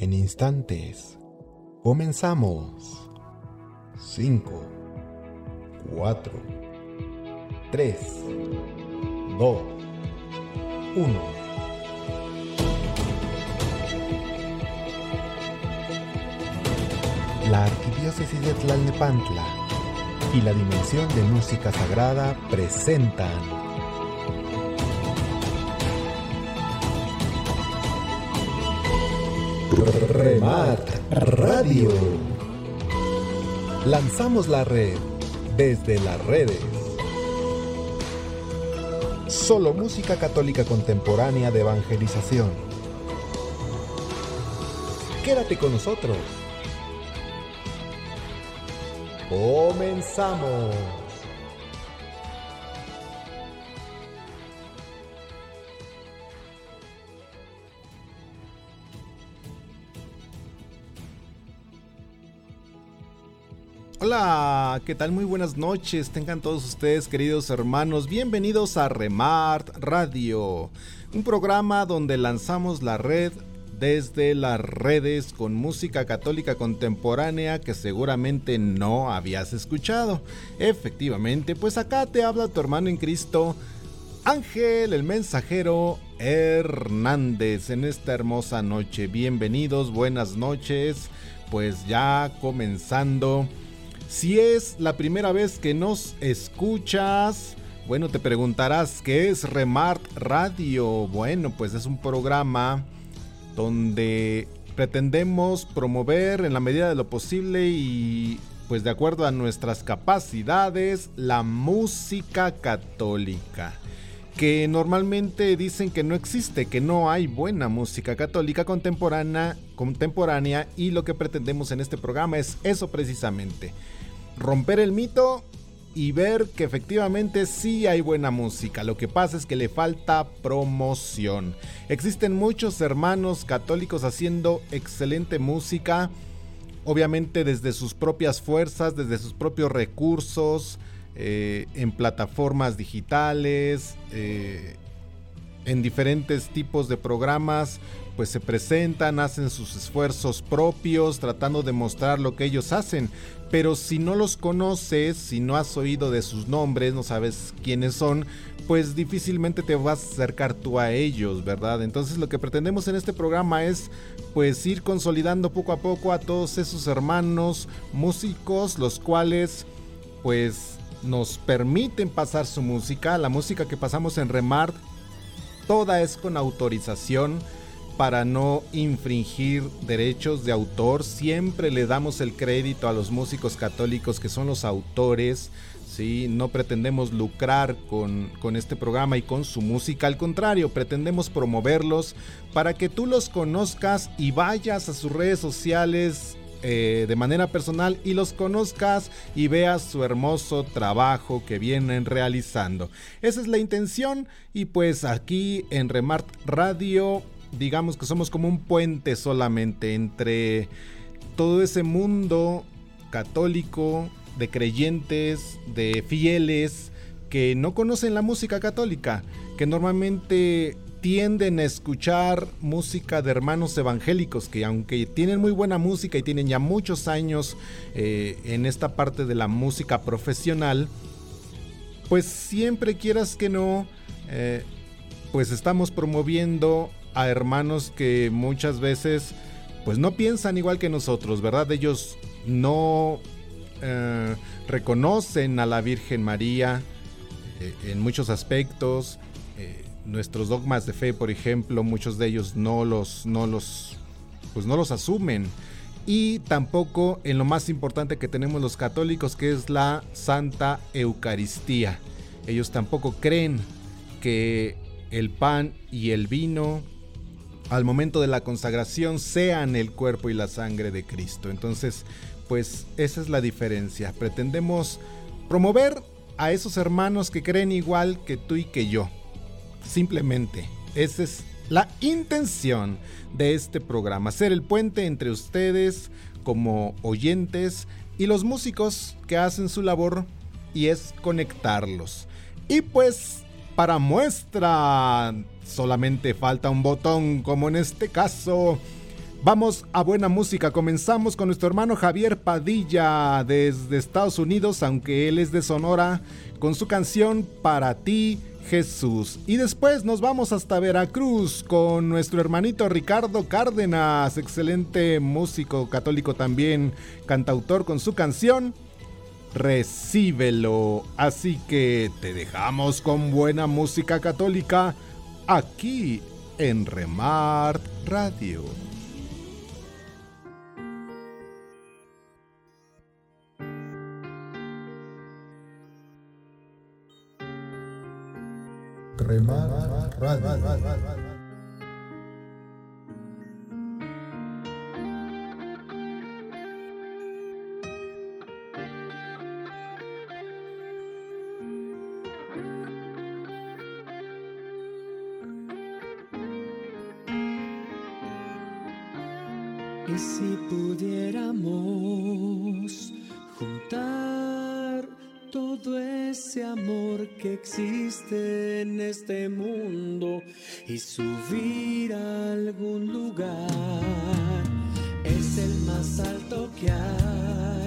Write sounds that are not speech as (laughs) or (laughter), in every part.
En instantes, comenzamos. 5, 4, 3, 2, 1. La Arquidiócesis de Tlalnepantla y la Dimensión de Música Sagrada presentan Remar Radio. Lanzamos la red desde las redes. Solo música católica contemporánea de evangelización. Quédate con nosotros. Comenzamos. ¿Qué tal? Muy buenas noches. Tengan todos ustedes, queridos hermanos, bienvenidos a Remart Radio, un programa donde lanzamos la red desde las redes con música católica contemporánea que seguramente no habías escuchado. Efectivamente, pues acá te habla tu hermano en Cristo, Ángel, el mensajero Hernández, en esta hermosa noche. Bienvenidos, buenas noches. Pues ya comenzando si es la primera vez que nos escuchas, bueno, te preguntarás qué es Remart Radio. Bueno, pues es un programa donde pretendemos promover en la medida de lo posible y pues de acuerdo a nuestras capacidades la música católica que normalmente dicen que no existe, que no hay buena música católica contemporánea, contemporánea y lo que pretendemos en este programa es eso precisamente, romper el mito y ver que efectivamente sí hay buena música. Lo que pasa es que le falta promoción. Existen muchos hermanos católicos haciendo excelente música, obviamente desde sus propias fuerzas, desde sus propios recursos, eh, en plataformas digitales, eh, en diferentes tipos de programas, pues se presentan, hacen sus esfuerzos propios, tratando de mostrar lo que ellos hacen. Pero si no los conoces, si no has oído de sus nombres, no sabes quiénes son, pues difícilmente te vas a acercar tú a ellos, ¿verdad? Entonces lo que pretendemos en este programa es pues ir consolidando poco a poco a todos esos hermanos músicos, los cuales pues nos permiten pasar su música, la música que pasamos en Remart, toda es con autorización para no infringir derechos de autor. Siempre le damos el crédito a los músicos católicos que son los autores. ¿sí? No pretendemos lucrar con, con este programa y con su música. Al contrario, pretendemos promoverlos para que tú los conozcas y vayas a sus redes sociales eh, de manera personal y los conozcas y veas su hermoso trabajo que vienen realizando. Esa es la intención y pues aquí en Remart Radio digamos que somos como un puente solamente entre todo ese mundo católico, de creyentes, de fieles, que no conocen la música católica, que normalmente tienden a escuchar música de hermanos evangélicos que aunque tienen muy buena música y tienen ya muchos años eh, en esta parte de la música profesional, pues siempre quieras que no, eh, pues estamos promoviendo a hermanos que muchas veces pues no piensan igual que nosotros, ¿verdad? Ellos no eh, reconocen a la Virgen María eh, en muchos aspectos. Eh, nuestros dogmas de fe, por ejemplo, muchos de ellos no los, no los, pues no los asumen. Y tampoco en lo más importante que tenemos los católicos, que es la Santa Eucaristía. Ellos tampoco creen que el pan y el vino al momento de la consagración sean el cuerpo y la sangre de Cristo. Entonces, pues esa es la diferencia. Pretendemos promover a esos hermanos que creen igual que tú y que yo. Simplemente, esa es la intención de este programa, ser el puente entre ustedes como oyentes y los músicos que hacen su labor y es conectarlos. Y pues para muestra. Solamente falta un botón, como en este caso. Vamos a buena música. Comenzamos con nuestro hermano Javier Padilla desde Estados Unidos, aunque él es de Sonora, con su canción Para ti, Jesús. Y después nos vamos hasta Veracruz con nuestro hermanito Ricardo Cárdenas, excelente músico católico también, cantautor con su canción Recíbelo. Así que te dejamos con buena música católica aquí en Remart Radio. Remar Radio. Que existe en este mundo y subir a algún lugar, es el más alto que hay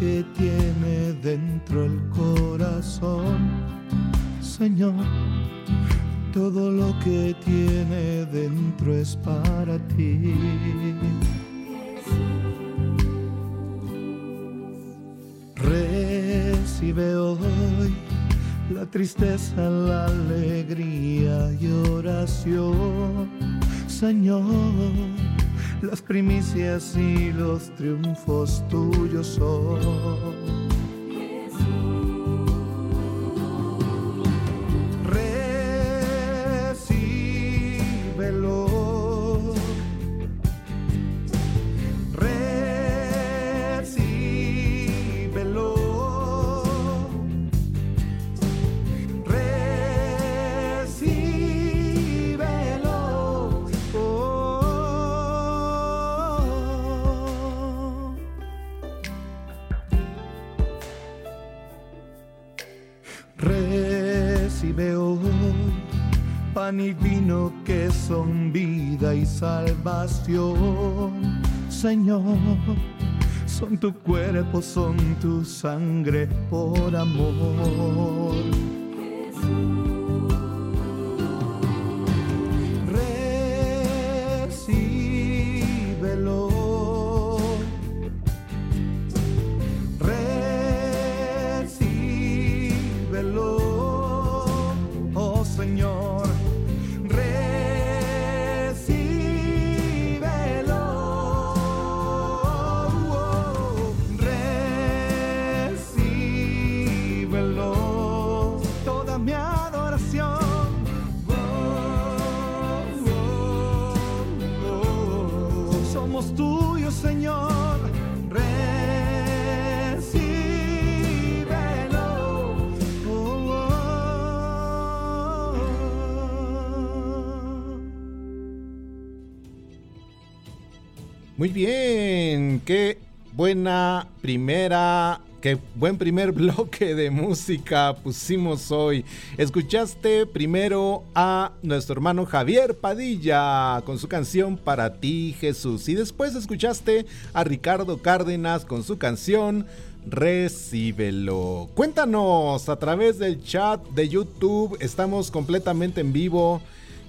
que tiene primicias y los triunfos tuyos son. Y vino que son vida y salvación, Señor. Son tu cuerpo, son tu sangre por amor. Muy bien, qué buena primera, qué buen primer (laughs) bloque de música pusimos hoy. Escuchaste primero a nuestro hermano Javier Padilla con su canción Para ti Jesús y después escuchaste a Ricardo Cárdenas con su canción Recíbelo. Cuéntanos a través del chat de YouTube, estamos completamente en vivo.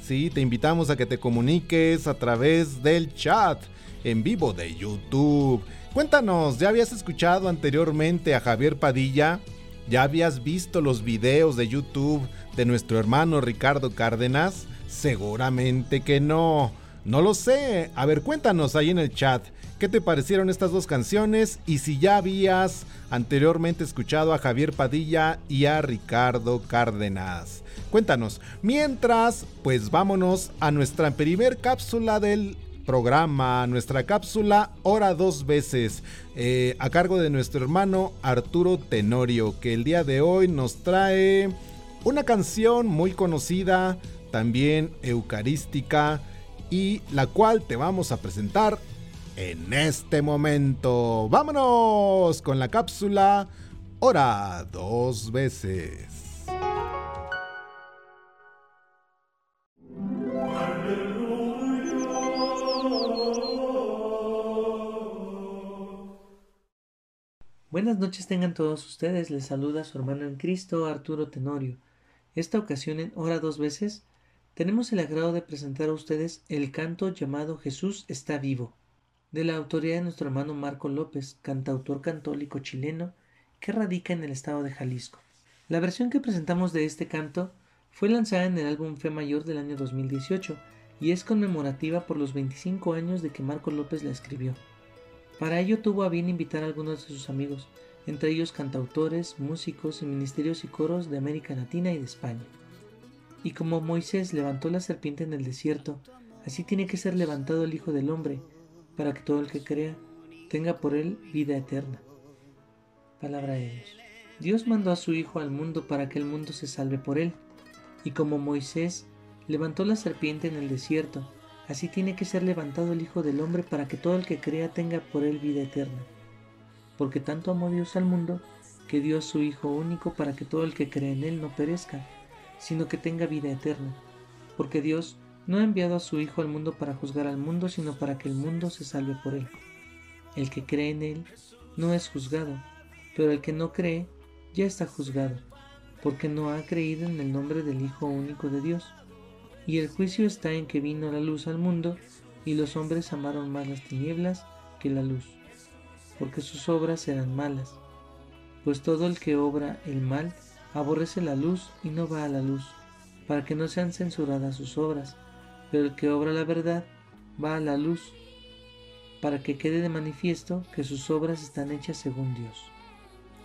Sí, te invitamos a que te comuniques a través del chat en vivo de YouTube. Cuéntanos, ¿ya habías escuchado anteriormente a Javier Padilla? ¿Ya habías visto los videos de YouTube de nuestro hermano Ricardo Cárdenas? Seguramente que no. No lo sé. A ver, cuéntanos ahí en el chat. ¿Qué te parecieron estas dos canciones? Y si ya habías anteriormente escuchado a Javier Padilla y a Ricardo Cárdenas. Cuéntanos. Mientras, pues vámonos a nuestra primer cápsula del programa, nuestra cápsula Hora dos veces, eh, a cargo de nuestro hermano Arturo Tenorio, que el día de hoy nos trae una canción muy conocida, también eucarística, y la cual te vamos a presentar en este momento. Vámonos con la cápsula Hora dos veces. Buenas noches tengan todos ustedes, les saluda su hermano en Cristo, Arturo Tenorio. Esta ocasión en Hora dos veces tenemos el agrado de presentar a ustedes el canto llamado Jesús está vivo, de la autoría de nuestro hermano Marco López, cantautor católico chileno que radica en el estado de Jalisco. La versión que presentamos de este canto fue lanzada en el álbum Fe Mayor del año 2018 y es conmemorativa por los 25 años de que Marco López la escribió. Para ello tuvo a bien invitar a algunos de sus amigos, entre ellos cantautores, músicos y ministerios y coros de América Latina y de España. Y como Moisés levantó la serpiente en el desierto, así tiene que ser levantado el Hijo del Hombre, para que todo el que crea tenga por él vida eterna. Palabra de Dios. Dios mandó a su Hijo al mundo para que el mundo se salve por él. Y como Moisés levantó la serpiente en el desierto, así tiene que ser levantado el Hijo del Hombre para que todo el que crea tenga por él vida eterna. Porque tanto amó Dios al mundo, que dio a su Hijo único para que todo el que cree en él no perezca, sino que tenga vida eterna. Porque Dios no ha enviado a su Hijo al mundo para juzgar al mundo, sino para que el mundo se salve por él. El que cree en él no es juzgado, pero el que no cree ya está juzgado, porque no ha creído en el nombre del Hijo único de Dios. Y el juicio está en que vino la luz al mundo, y los hombres amaron más las tinieblas que la luz, porque sus obras eran malas. Pues todo el que obra el mal aborrece la luz y no va a la luz, para que no sean censuradas sus obras, pero el que obra la verdad va a la luz, para que quede de manifiesto que sus obras están hechas según Dios.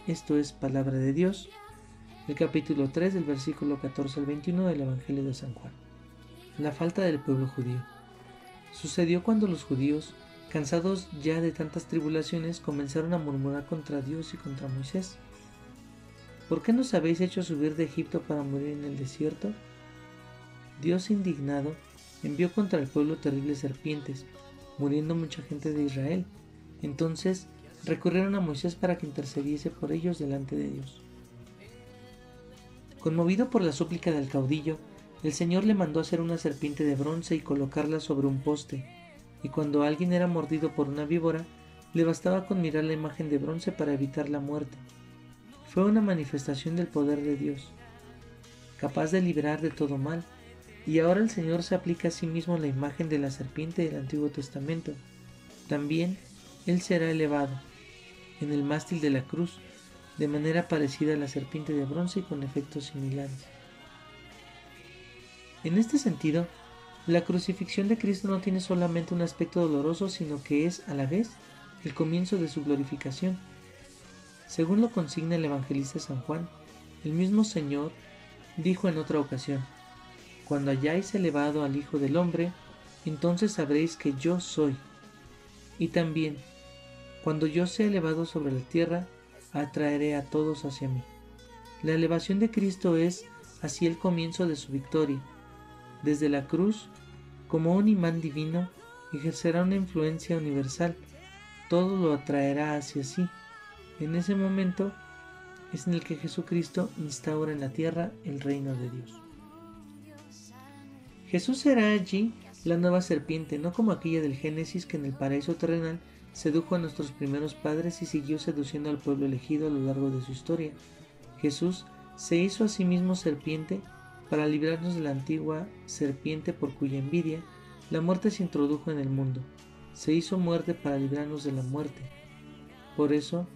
Esto es palabra de Dios, el capítulo 3 del versículo 14 al 21 del Evangelio de San Juan. La falta del pueblo judío. Sucedió cuando los judíos, cansados ya de tantas tribulaciones, comenzaron a murmurar contra Dios y contra Moisés. ¿Por qué nos habéis hecho subir de Egipto para morir en el desierto? Dios indignado envió contra el pueblo terribles serpientes, muriendo mucha gente de Israel. Entonces recurrieron a Moisés para que intercediese por ellos delante de Dios. Conmovido por la súplica del caudillo, el Señor le mandó hacer una serpiente de bronce y colocarla sobre un poste, y cuando alguien era mordido por una víbora, le bastaba con mirar la imagen de bronce para evitar la muerte. Fue una manifestación del poder de Dios, capaz de liberar de todo mal, y ahora el Señor se aplica a sí mismo la imagen de la serpiente del Antiguo Testamento. También Él será elevado en el mástil de la cruz, de manera parecida a la serpiente de bronce y con efectos similares. En este sentido, la crucifixión de Cristo no tiene solamente un aspecto doloroso, sino que es, a la vez, el comienzo de su glorificación. Según lo consigna el evangelista San Juan, el mismo Señor dijo en otra ocasión, Cuando hayáis elevado al Hijo del Hombre, entonces sabréis que yo soy. Y también, cuando yo sea elevado sobre la tierra, atraeré a todos hacia mí. La elevación de Cristo es así el comienzo de su victoria desde la cruz, como un imán divino, ejercerá una influencia universal. Todo lo atraerá hacia sí. En ese momento es en el que Jesucristo instaura en la tierra el reino de Dios. Jesús será allí la nueva serpiente, no como aquella del Génesis que en el paraíso terrenal sedujo a nuestros primeros padres y siguió seduciendo al pueblo elegido a lo largo de su historia. Jesús se hizo a sí mismo serpiente para librarnos de la antigua serpiente por cuya envidia la muerte se introdujo en el mundo. Se hizo muerte para librarnos de la muerte. Por eso,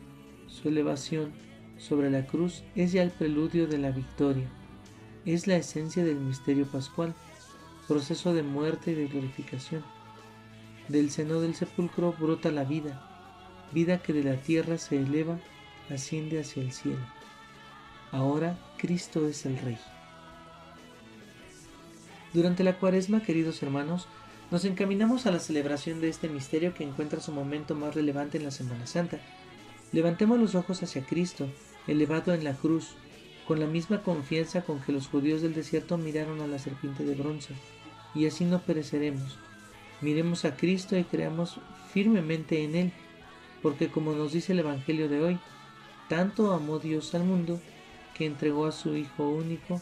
su elevación sobre la cruz es ya el preludio de la victoria. Es la esencia del misterio pascual, proceso de muerte y de glorificación. Del seno del sepulcro brota la vida, vida que de la tierra se eleva, asciende hacia el cielo. Ahora Cristo es el Rey. Durante la cuaresma, queridos hermanos, nos encaminamos a la celebración de este misterio que encuentra su momento más relevante en la Semana Santa. Levantemos los ojos hacia Cristo, elevado en la cruz, con la misma confianza con que los judíos del desierto miraron a la serpiente de bronce, y así no pereceremos. Miremos a Cristo y creamos firmemente en Él, porque como nos dice el Evangelio de hoy, tanto amó Dios al mundo que entregó a su Hijo único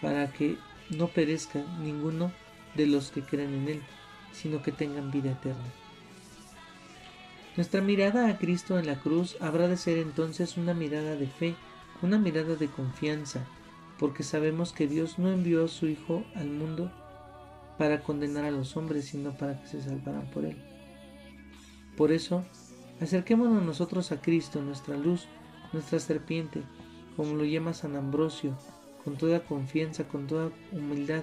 para que no perezca ninguno de los que creen en Él, sino que tengan vida eterna. Nuestra mirada a Cristo en la cruz habrá de ser entonces una mirada de fe, una mirada de confianza, porque sabemos que Dios no envió a su Hijo al mundo para condenar a los hombres, sino para que se salvaran por Él. Por eso, acerquémonos nosotros a Cristo, nuestra luz, nuestra serpiente, como lo llama San Ambrosio, con toda confianza, con toda humildad.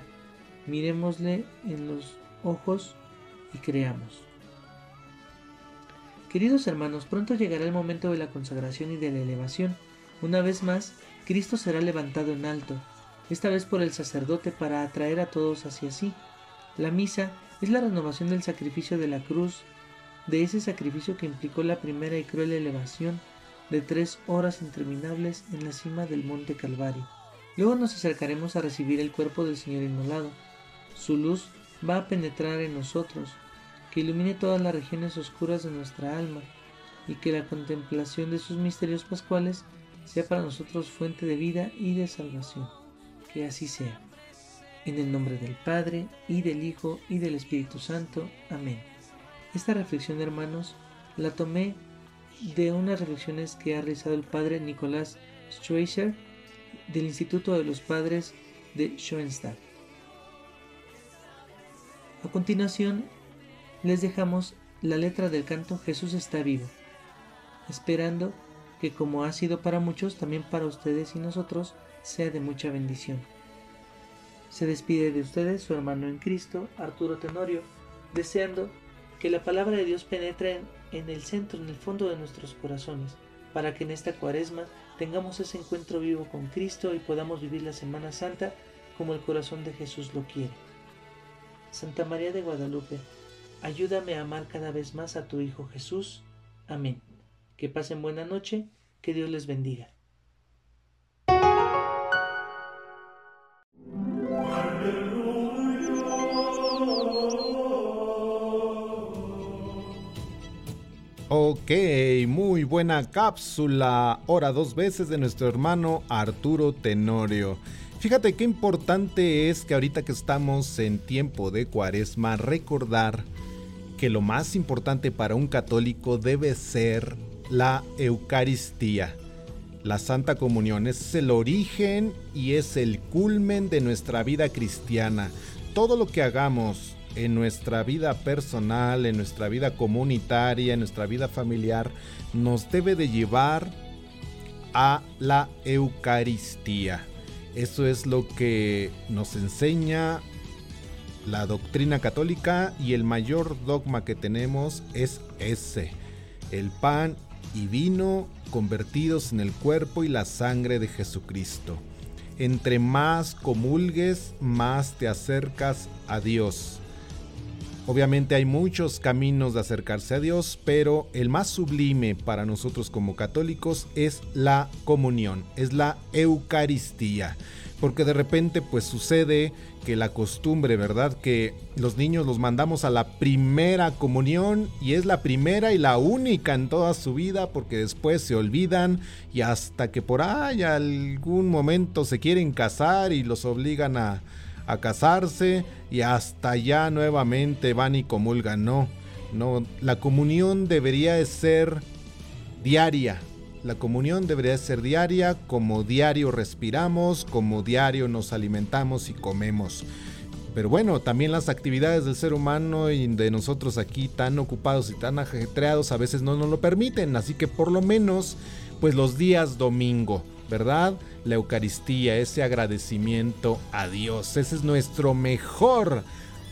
Miremosle en los ojos y creamos. Queridos hermanos, pronto llegará el momento de la consagración y de la elevación. Una vez más, Cristo será levantado en alto, esta vez por el sacerdote para atraer a todos hacia sí. La misa es la renovación del sacrificio de la cruz, de ese sacrificio que implicó la primera y cruel elevación de tres horas interminables en la cima del monte Calvario. Luego nos acercaremos a recibir el cuerpo del Señor inmolado. Su luz va a penetrar en nosotros, que ilumine todas las regiones oscuras de nuestra alma, y que la contemplación de sus misterios pascuales sea para nosotros fuente de vida y de salvación. Que así sea. En el nombre del Padre, y del Hijo, y del Espíritu Santo. Amén. Esta reflexión, hermanos, la tomé de unas reflexiones que ha realizado el Padre Nicolás Schweizer del Instituto de los Padres de Schoenstatt. A continuación, les dejamos la letra del canto Jesús está vivo, esperando que como ha sido para muchos, también para ustedes y nosotros sea de mucha bendición. Se despide de ustedes su hermano en Cristo, Arturo Tenorio, deseando que la palabra de Dios penetre en, el centro, en el fondo de nuestros corazones, para que en esta cuaresma tengamos ese encuentro vivo con Cristo y podamos vivir la Semana Santa como el corazón de Jesús lo quiere. Santa María de Guadalupe, ayúdame a amar cada vez más a tu Hijo Jesús. Amén. Que pasen buena noche, que Dios les bendiga. Ok, muy buena cápsula, hora dos veces de nuestro hermano Arturo Tenorio. Fíjate qué importante es que ahorita que estamos en tiempo de cuaresma recordar que lo más importante para un católico debe ser la Eucaristía. La Santa Comunión es el origen y es el culmen de nuestra vida cristiana. Todo lo que hagamos en nuestra vida personal, en nuestra vida comunitaria, en nuestra vida familiar, nos debe de llevar a la Eucaristía. Eso es lo que nos enseña la doctrina católica y el mayor dogma que tenemos es ese, el pan y vino convertidos en el cuerpo y la sangre de Jesucristo. Entre más comulgues, más te acercas a Dios. Obviamente hay muchos caminos de acercarse a Dios, pero el más sublime para nosotros como católicos es la comunión, es la Eucaristía. Porque de repente pues sucede que la costumbre, ¿verdad? Que los niños los mandamos a la primera comunión y es la primera y la única en toda su vida porque después se olvidan y hasta que por ahí algún momento se quieren casar y los obligan a, a casarse y hasta ya nuevamente van y comulgan. No, no, la comunión debería ser diaria. La comunión debería ser diaria, como diario respiramos, como diario nos alimentamos y comemos. Pero bueno, también las actividades del ser humano y de nosotros aquí tan ocupados y tan ajetreados a veces no nos lo permiten. Así que por lo menos, pues los días domingo, ¿verdad? La Eucaristía, ese agradecimiento a Dios. Ese es nuestro mejor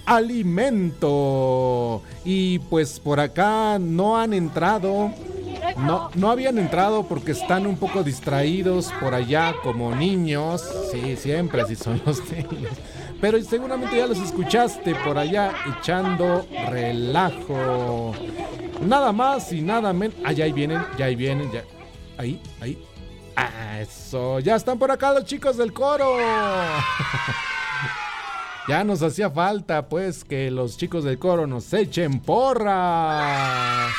alimento. Y pues por acá no han entrado. No, no habían entrado porque están un poco distraídos por allá como niños. Sí, siempre así son los (laughs) niños. Pero seguramente ya los escuchaste por allá echando relajo. Nada más y nada menos. Ah, ya ahí vienen, ya ahí vienen, ya. Ahí, ahí. Ah, eso. Ya están por acá los chicos del coro. (laughs) ya nos hacía falta, pues, que los chicos del coro nos echen porras.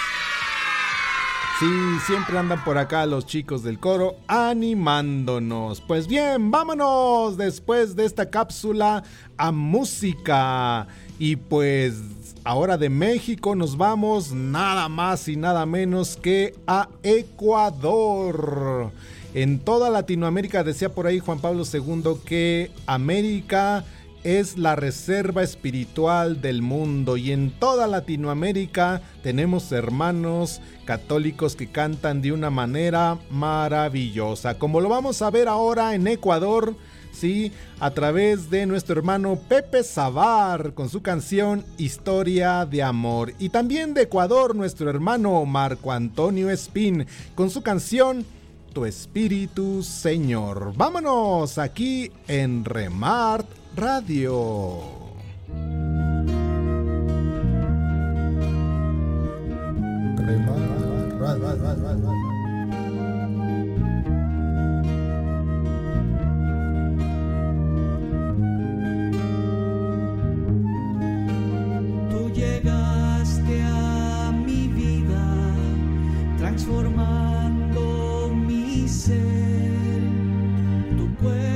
Sí, siempre andan por acá los chicos del coro animándonos. Pues bien, vámonos después de esta cápsula a música. Y pues ahora de México nos vamos nada más y nada menos que a Ecuador. En toda Latinoamérica decía por ahí Juan Pablo II que América es la reserva espiritual del mundo y en toda Latinoamérica tenemos hermanos católicos que cantan de una manera maravillosa, como lo vamos a ver ahora en Ecuador, sí, a través de nuestro hermano Pepe Sabar con su canción Historia de Amor y también de Ecuador nuestro hermano Marco Antonio Espín con su canción Tu Espíritu Señor. Vámonos aquí en Remart Radio. Ser, tu cuerpo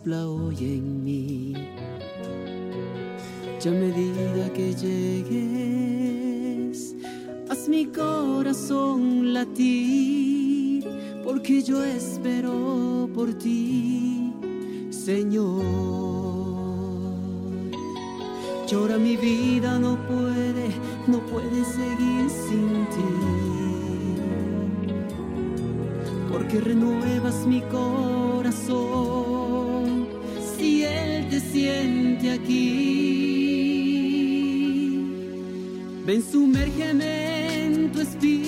Sopla hoy en mí. Ya medida que llegues, haz mi corazón latir, porque yo espero por ti, Señor. Llora mi vida, no puede, no puede seguir sin ti. Porque renuevas mi corazón siente aquí. Ven, sumérgeme en tu espíritu,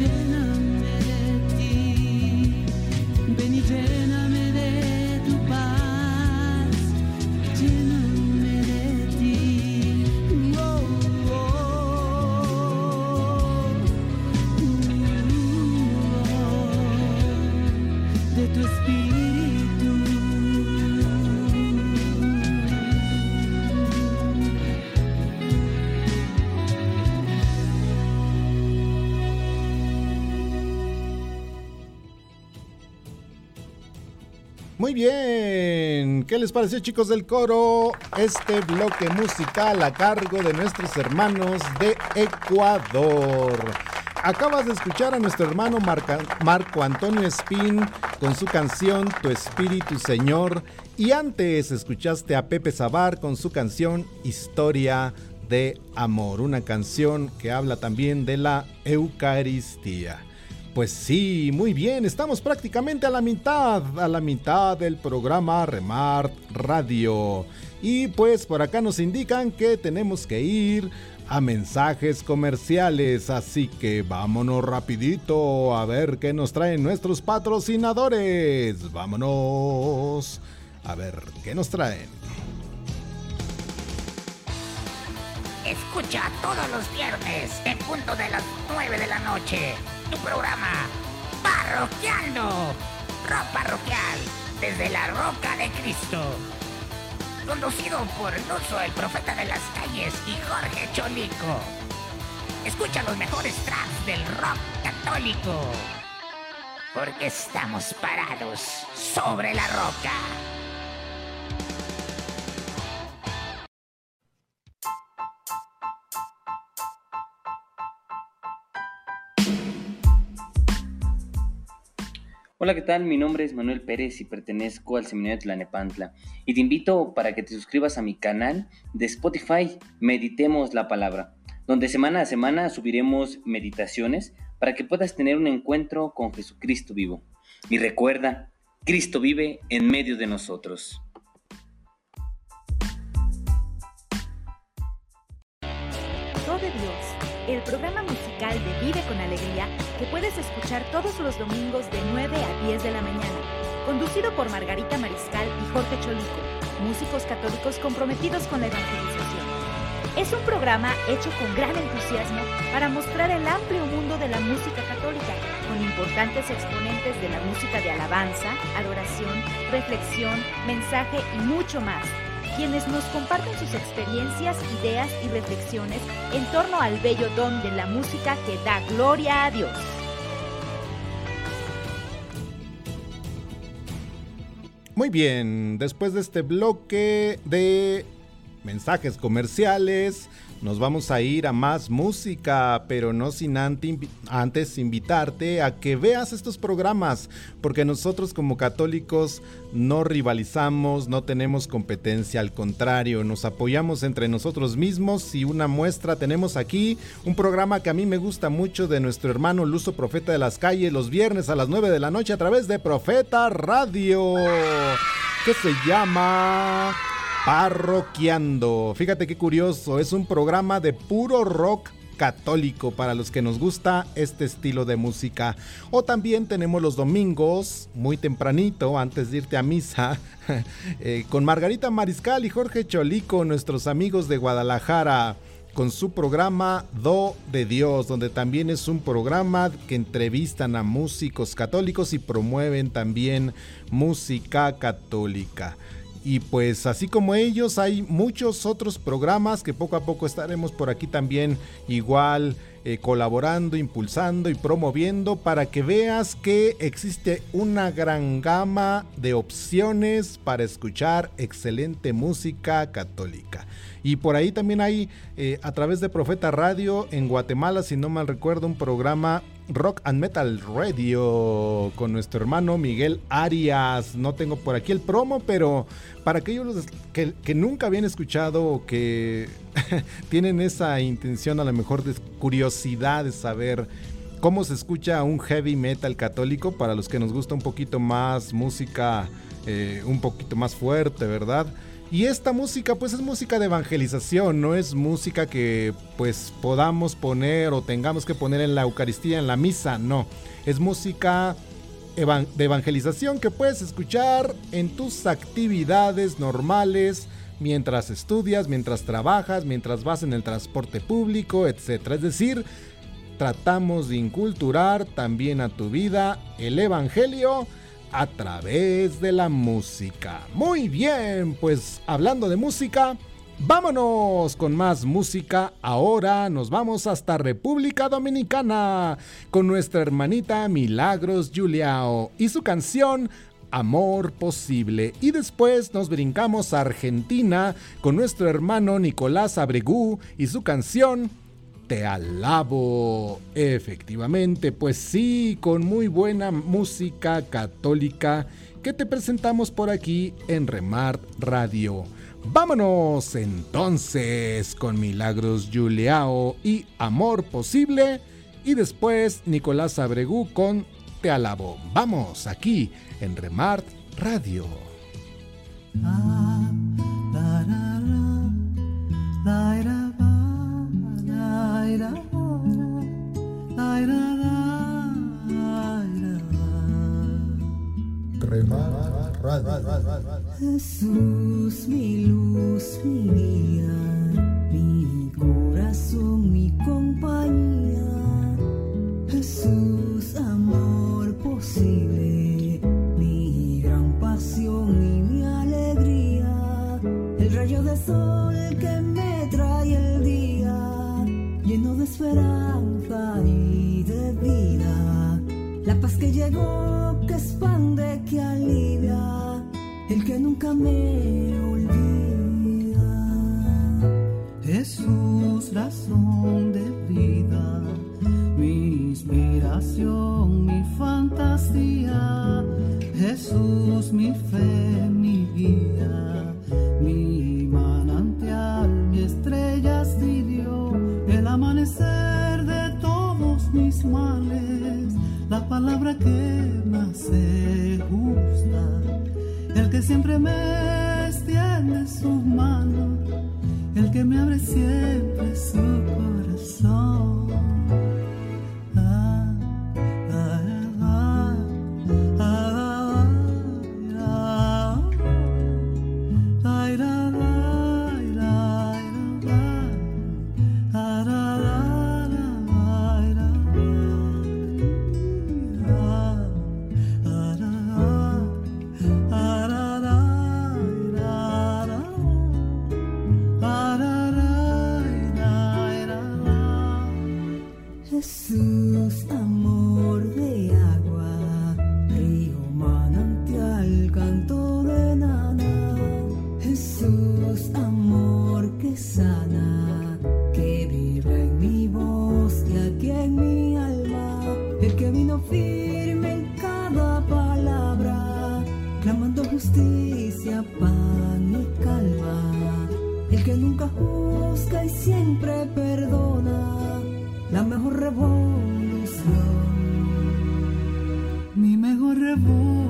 lléname Muy bien, ¿qué les pareció chicos del coro? Este bloque musical a cargo de nuestros hermanos de Ecuador. Acabas de escuchar a nuestro hermano Marco Antonio Espín con su canción Tu Espíritu Señor y antes escuchaste a Pepe Sabar con su canción Historia de amor, una canción que habla también de la Eucaristía. Pues sí, muy bien, estamos prácticamente a la mitad, a la mitad del programa Remart Radio. Y pues por acá nos indican que tenemos que ir a mensajes comerciales, así que vámonos rapidito a ver qué nos traen nuestros patrocinadores. Vámonos a ver qué nos traen. Escucha todos los viernes en punto de las 9 de la noche tu programa Parroquiando, rock parroquial desde la Roca de Cristo. Conducido por Luso, el profeta de las calles, y Jorge Cholico. Escucha los mejores tracks del rock católico. Porque estamos parados sobre la roca. Hola, ¿qué tal? Mi nombre es Manuel Pérez y pertenezco al Seminario de Tlanepantla. Y te invito para que te suscribas a mi canal de Spotify, Meditemos la Palabra, donde semana a semana subiremos meditaciones para que puedas tener un encuentro con Jesucristo vivo. Y recuerda, Cristo vive en medio de nosotros. Musical de Vive con Alegría que puedes escuchar todos los domingos de 9 a 10 de la mañana, conducido por Margarita Mariscal y Jorge Cholico, músicos católicos comprometidos con la evangelización. Es un programa hecho con gran entusiasmo para mostrar el amplio mundo de la música católica, con importantes exponentes de la música de alabanza, adoración, reflexión, mensaje y mucho más quienes nos comparten sus experiencias, ideas y reflexiones en torno al bello don de la música que da gloria a Dios. Muy bien, después de este bloque de mensajes comerciales, nos vamos a ir a más música, pero no sin antes invitarte a que veas estos programas, porque nosotros como católicos no rivalizamos, no tenemos competencia, al contrario, nos apoyamos entre nosotros mismos y una muestra tenemos aquí un programa que a mí me gusta mucho de nuestro hermano Luso Profeta de las Calles los viernes a las 9 de la noche a través de Profeta Radio, que se llama Parroquiando. Fíjate qué curioso, es un programa de puro rock católico para los que nos gusta este estilo de música. O también tenemos los domingos, muy tempranito, antes de irte a misa, (laughs) eh, con Margarita Mariscal y Jorge Cholico, nuestros amigos de Guadalajara con su programa Do de Dios, donde también es un programa que entrevistan a músicos católicos y promueven también música católica. Y pues así como ellos hay muchos otros programas que poco a poco estaremos por aquí también igual eh, colaborando, impulsando y promoviendo para que veas que existe una gran gama de opciones para escuchar excelente música católica. Y por ahí también hay eh, a través de Profeta Radio en Guatemala, si no mal recuerdo, un programa Rock and Metal Radio con nuestro hermano Miguel Arias. No tengo por aquí el promo, pero para aquellos que, nunca habían escuchado o que (laughs) tienen esa intención a lo mejor de curiosidad de saber cómo se escucha un heavy metal católico, para los que nos gusta un poquito más música, eh, un poquito más fuerte, ¿verdad? Y esta música pues es música de evangelización, no es música que pues podamos poner o tengamos que poner en la Eucaristía, en la misa, no. Es música de evangelización que puedes escuchar en tus actividades normales, mientras estudias, mientras trabajas, mientras vas en el transporte público, etc. Es decir, tratamos de inculturar también a tu vida el Evangelio a través de la música. Muy bien, pues hablando de música, vámonos con más música. Ahora nos vamos hasta República Dominicana con nuestra hermanita Milagros Juliao y su canción Amor Posible. Y después nos brincamos a Argentina con nuestro hermano Nicolás Abregú y su canción te alabo. Efectivamente, pues sí, con muy buena música católica que te presentamos por aquí en Remart Radio. Vámonos entonces con Milagros Juliao y Amor Posible y después Nicolás Abregú con Te Alabo. Vamos aquí en Remart Radio. Jesús, mi luz, mi guía, mi corazón, mi compañía. Llegó, que expande, que alivia, el que nunca me olvida. Jesús, razón de vida, mi inspiración, mi fantasía. Jesús, mi fe, mi guía, que más se gusta, el que siempre me extiende su mano el que me abre siempre su corazón. La mejor revolución. mi mejor revolución.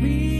real.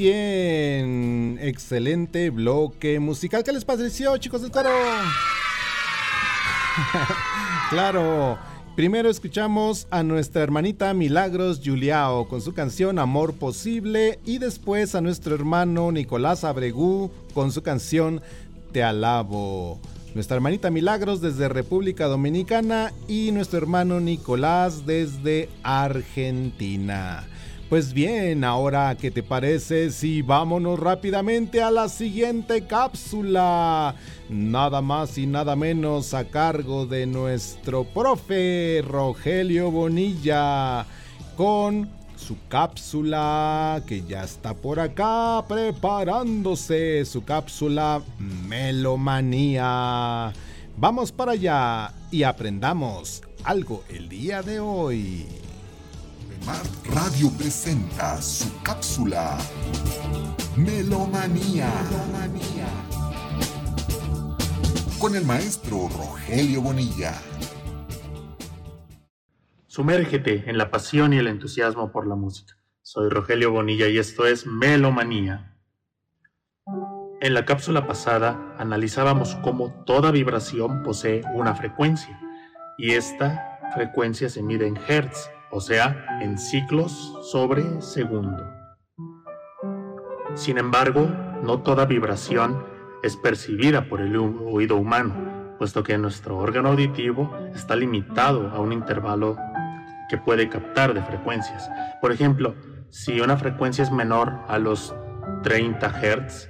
Bien, excelente bloque musical. ¿Qué les pareció, chicos del coro? (laughs) claro. Primero escuchamos a nuestra hermanita Milagros Juliao con su canción Amor Posible y después a nuestro hermano Nicolás Abregú con su canción Te Alabo. Nuestra hermanita Milagros desde República Dominicana y nuestro hermano Nicolás desde Argentina. Pues bien, ahora, ¿qué te parece si vámonos rápidamente a la siguiente cápsula? Nada más y nada menos a cargo de nuestro profe Rogelio Bonilla con su cápsula que ya está por acá preparándose, su cápsula Melomanía. Vamos para allá y aprendamos algo el día de hoy. Radio presenta su cápsula Melomanía. Con el maestro Rogelio Bonilla. Sumérgete en la pasión y el entusiasmo por la música. Soy Rogelio Bonilla y esto es Melomanía. En la cápsula pasada analizábamos cómo toda vibración posee una frecuencia y esta frecuencia se mide en hertz o sea, en ciclos sobre segundo. Sin embargo, no toda vibración es percibida por el oído humano, puesto que nuestro órgano auditivo está limitado a un intervalo que puede captar de frecuencias. Por ejemplo, si una frecuencia es menor a los 30 Hz,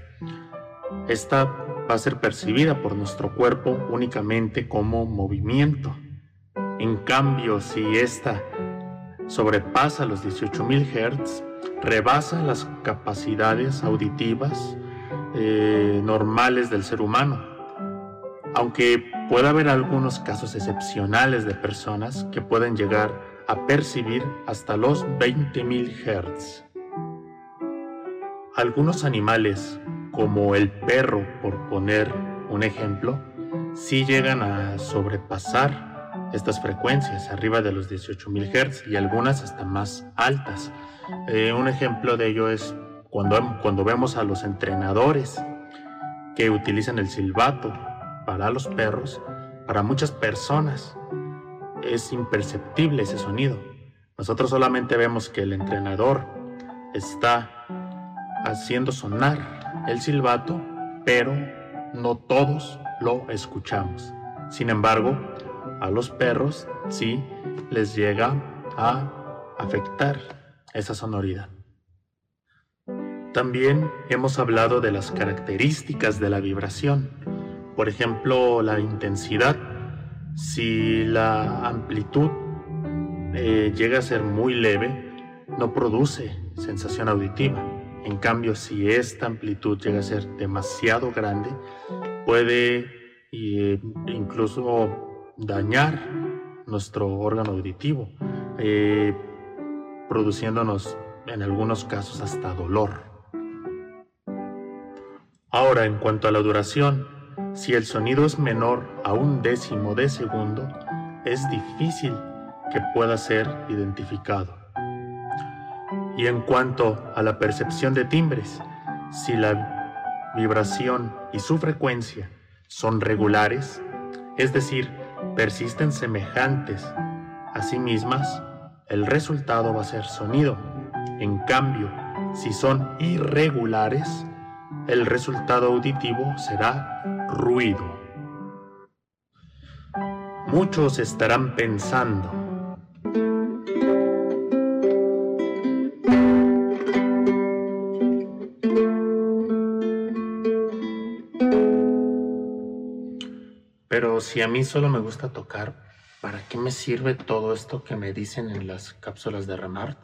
esta va a ser percibida por nuestro cuerpo únicamente como movimiento. En cambio, si esta sobrepasa los 18.000 Hz, rebasa las capacidades auditivas eh, normales del ser humano. Aunque puede haber algunos casos excepcionales de personas que pueden llegar a percibir hasta los 20.000 Hz. Algunos animales, como el perro por poner un ejemplo, sí llegan a sobrepasar estas frecuencias arriba de los 18.000 Hz y algunas hasta más altas. Eh, un ejemplo de ello es cuando, cuando vemos a los entrenadores que utilizan el silbato para los perros, para muchas personas es imperceptible ese sonido. Nosotros solamente vemos que el entrenador está haciendo sonar el silbato, pero no todos lo escuchamos. Sin embargo, a los perros sí les llega a afectar esa sonoridad. También hemos hablado de las características de la vibración, por ejemplo la intensidad. Si la amplitud eh, llega a ser muy leve, no produce sensación auditiva. En cambio, si esta amplitud llega a ser demasiado grande, puede eh, incluso dañar nuestro órgano auditivo, eh, produciéndonos en algunos casos hasta dolor. Ahora, en cuanto a la duración, si el sonido es menor a un décimo de segundo, es difícil que pueda ser identificado. Y en cuanto a la percepción de timbres, si la vibración y su frecuencia son regulares, es decir, persisten semejantes a sí mismas, el resultado va a ser sonido. En cambio, si son irregulares, el resultado auditivo será ruido. Muchos estarán pensando, si a mí solo me gusta tocar, ¿para qué me sirve todo esto que me dicen en las cápsulas de Remart?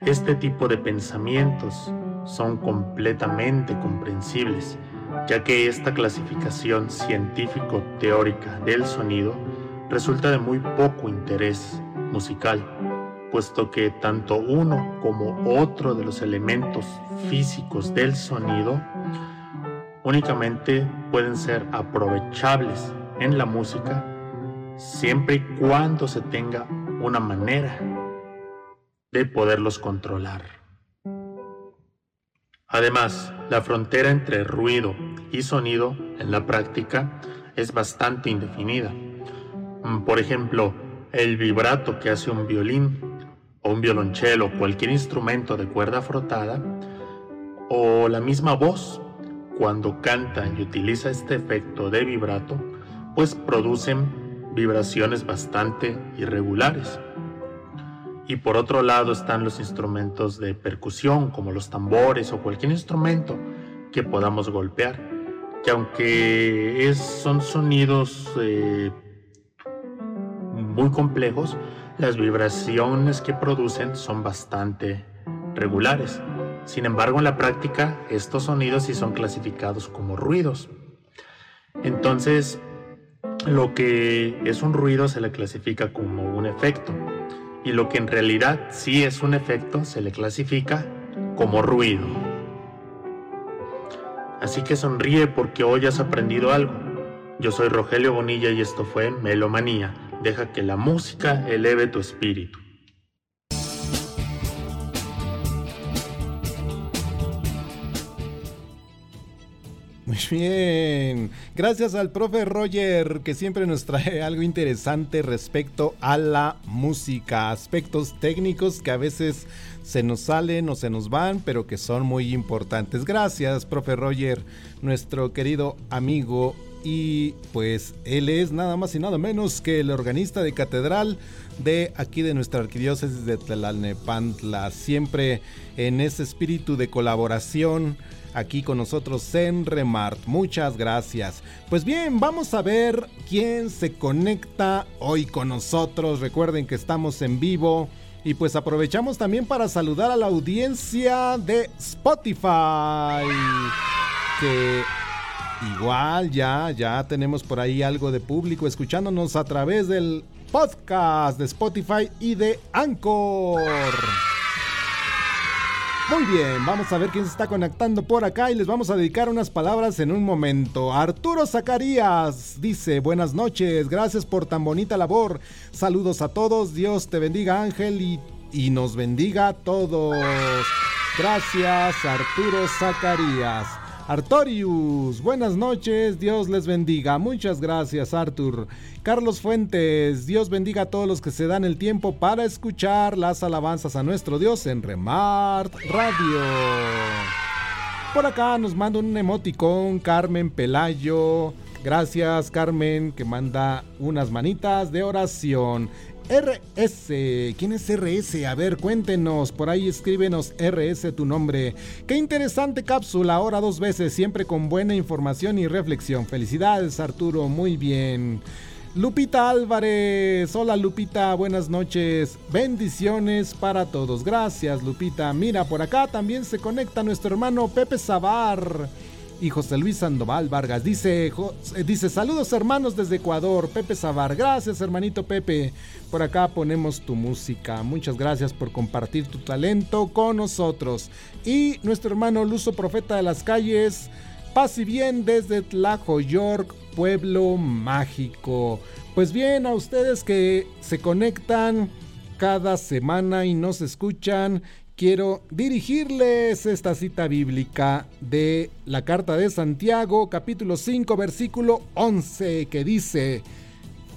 Este tipo de pensamientos son completamente comprensibles, ya que esta clasificación científico-teórica del sonido resulta de muy poco interés musical, puesto que tanto uno como otro de los elementos físicos del sonido únicamente pueden ser aprovechables en la música siempre y cuando se tenga una manera de poderlos controlar. Además, la frontera entre ruido y sonido en la práctica es bastante indefinida. Por ejemplo, el vibrato que hace un violín o un violonchelo o cualquier instrumento de cuerda frotada o la misma voz cuando canta y utiliza este efecto de vibrato, pues producen vibraciones bastante irregulares. Y por otro lado están los instrumentos de percusión, como los tambores o cualquier instrumento que podamos golpear, que aunque son sonidos eh, muy complejos, las vibraciones que producen son bastante regulares. Sin embargo, en la práctica, estos sonidos sí son clasificados como ruidos. Entonces, lo que es un ruido se le clasifica como un efecto y lo que en realidad sí es un efecto se le clasifica como ruido. Así que sonríe porque hoy has aprendido algo. Yo soy Rogelio Bonilla y esto fue Melomanía. Deja que la música eleve tu espíritu. Muy bien. Gracias al profe Roger que siempre nos trae (laughs) algo interesante respecto a la música. Aspectos técnicos que a veces se nos salen o se nos van, pero que son muy importantes. Gracias, profe Roger, nuestro querido amigo y pues él es nada más y nada menos que el organista de catedral de aquí de nuestra arquidiócesis de Tlalnepantla, siempre en ese espíritu de colaboración aquí con nosotros en Remart. Muchas gracias. Pues bien, vamos a ver quién se conecta hoy con nosotros. Recuerden que estamos en vivo. Y pues aprovechamos también para saludar a la audiencia de Spotify. Que igual ya, ya tenemos por ahí algo de público escuchándonos a través del podcast de Spotify y de Anchor. Muy bien, vamos a ver quién se está conectando por acá y les vamos a dedicar unas palabras en un momento. Arturo Zacarías dice, buenas noches, gracias por tan bonita labor. Saludos a todos, Dios te bendiga Ángel y, y nos bendiga a todos. Gracias Arturo Zacarías. Artorius, buenas noches, Dios les bendiga. Muchas gracias, Artur. Carlos Fuentes, Dios bendiga a todos los que se dan el tiempo para escuchar las alabanzas a nuestro Dios en Remart Radio. Por acá nos manda un emoticón Carmen Pelayo. Gracias Carmen que manda unas manitas de oración. RS. ¿Quién es RS? A ver, cuéntenos. Por ahí escríbenos RS tu nombre. Qué interesante cápsula. Ahora dos veces, siempre con buena información y reflexión. Felicidades, Arturo. Muy bien. Lupita Álvarez. Hola Lupita, buenas noches. Bendiciones para todos. Gracias Lupita. Mira, por acá también se conecta nuestro hermano Pepe Zabar y José Luis Sandoval Vargas. Dice, eh, dice, saludos hermanos desde Ecuador, Pepe Zabar. Gracias hermanito Pepe. Por acá ponemos tu música. Muchas gracias por compartir tu talento con nosotros. Y nuestro hermano Luso Profeta de las Calles. Paz y bien desde Tlajo, York, pueblo mágico. Pues bien, a ustedes que se conectan cada semana y nos escuchan quiero dirigirles esta cita bíblica de la carta de Santiago, capítulo 5, versículo 11, que dice,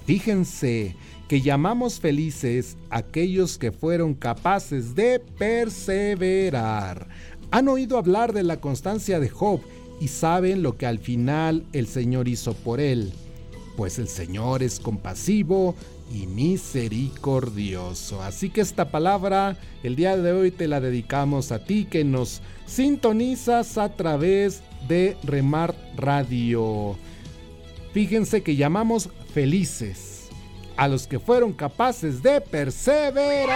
fíjense que llamamos felices aquellos que fueron capaces de perseverar. Han oído hablar de la constancia de Job y saben lo que al final el Señor hizo por él. Pues el Señor es compasivo y misericordioso. Así que esta palabra el día de hoy te la dedicamos a ti que nos sintonizas a través de Remar Radio. Fíjense que llamamos felices a los que fueron capaces de perseverar.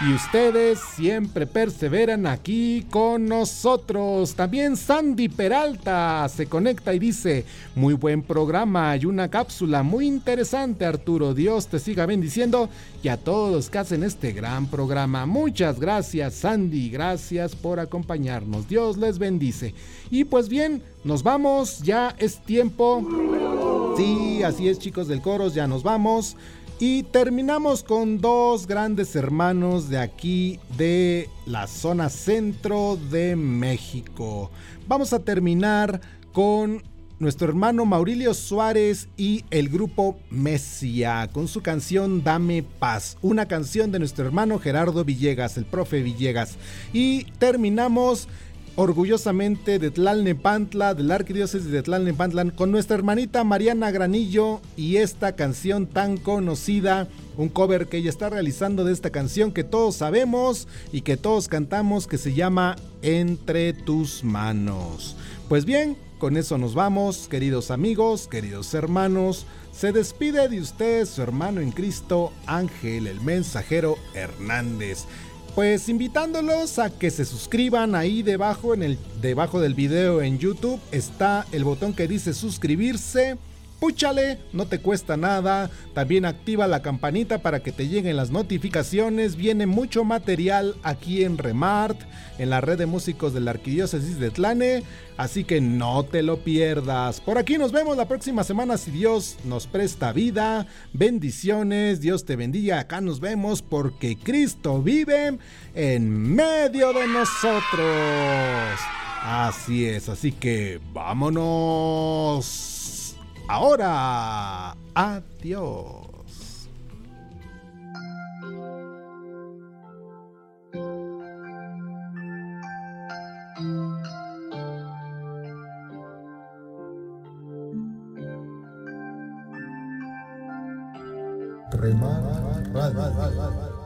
Y ustedes siempre perseveran aquí con nosotros. También Sandy Peralta se conecta y dice, muy buen programa y una cápsula muy interesante Arturo. Dios te siga bendiciendo y a todos los que hacen este gran programa. Muchas gracias Sandy, gracias por acompañarnos. Dios les bendice. Y pues bien, nos vamos, ya es tiempo. Sí, así es chicos del Coros, ya nos vamos. Y terminamos con dos grandes hermanos de aquí de la zona centro de México. Vamos a terminar con nuestro hermano Maurilio Suárez y el grupo Messia con su canción Dame Paz, una canción de nuestro hermano Gerardo Villegas, el profe Villegas. Y terminamos orgullosamente de Tlalnepantla, de la arquidiócesis de Tlalnepantla, con nuestra hermanita Mariana Granillo y esta canción tan conocida, un cover que ella está realizando de esta canción que todos sabemos y que todos cantamos que se llama Entre tus manos. Pues bien, con eso nos vamos, queridos amigos, queridos hermanos. Se despide de usted su hermano en Cristo, Ángel, el mensajero Hernández pues invitándolos a que se suscriban ahí debajo en el debajo del video en YouTube. Está el botón que dice suscribirse Púchale, no te cuesta nada. También activa la campanita para que te lleguen las notificaciones. Viene mucho material aquí en Remart, en la red de músicos de la Arquidiócesis de Tlane. Así que no te lo pierdas. Por aquí nos vemos la próxima semana si Dios nos presta vida. Bendiciones, Dios te bendiga. Acá nos vemos porque Cristo vive en medio de nosotros. Así es, así que vámonos ahora. Adiós. Remar,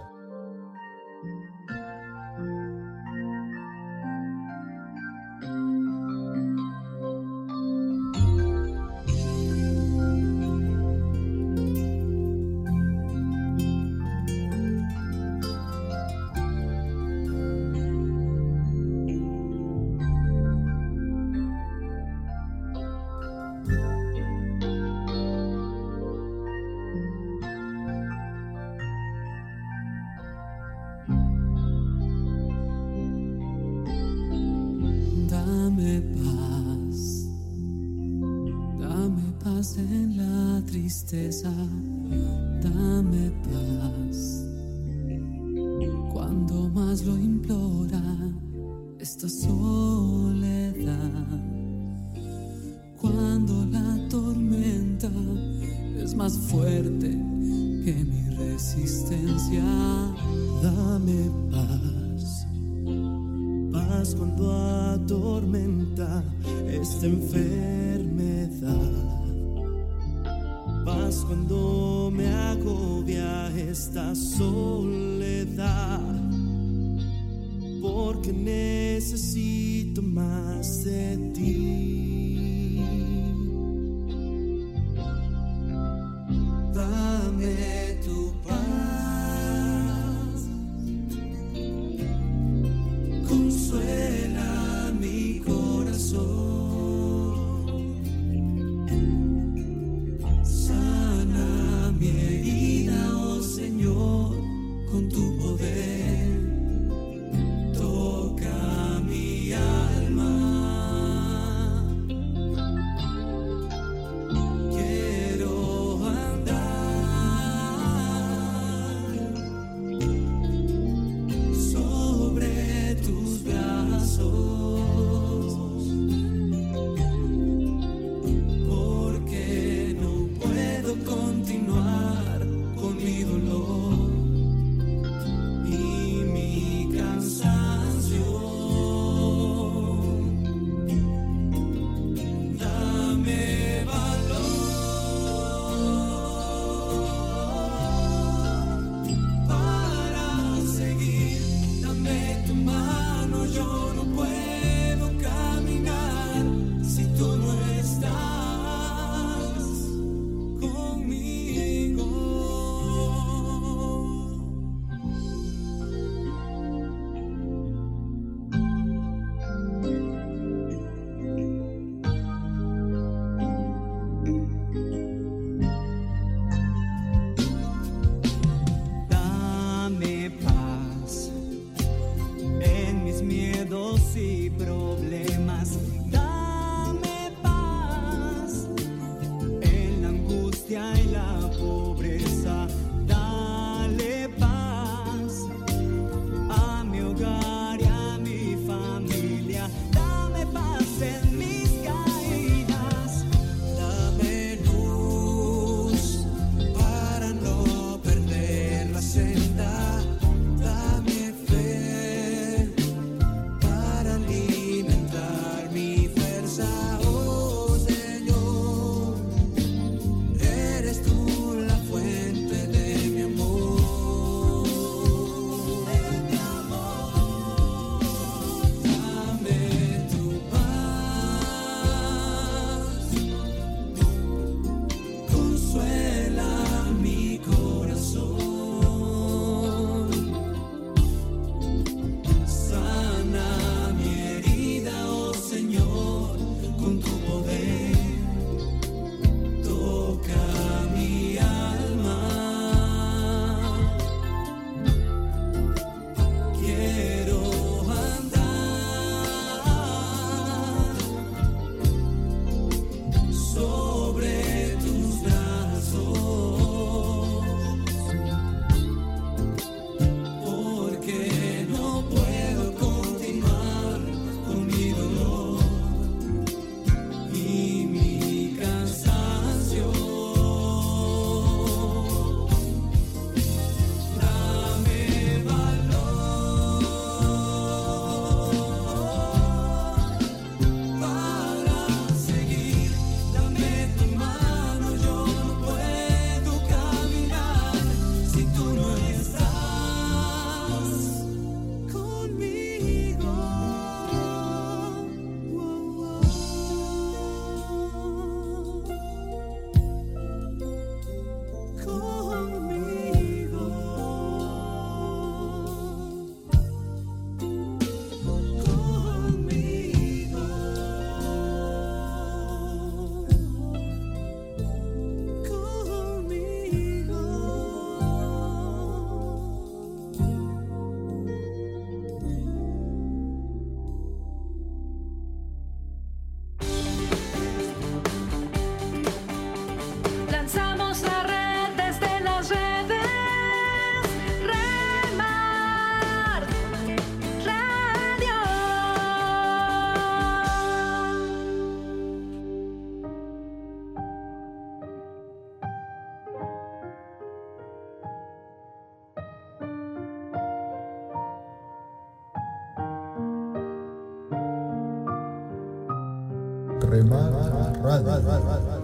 Sulaiman Razi.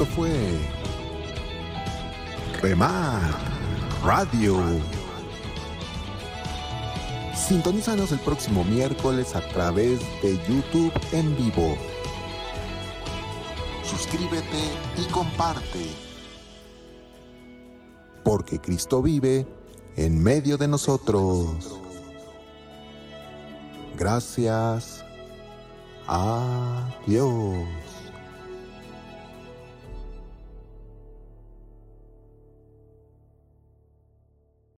Esto fue Remar Radio. Sintonízanos el próximo miércoles a través de YouTube en vivo. Suscríbete y comparte. Porque Cristo vive en medio de nosotros. Gracias a Dios.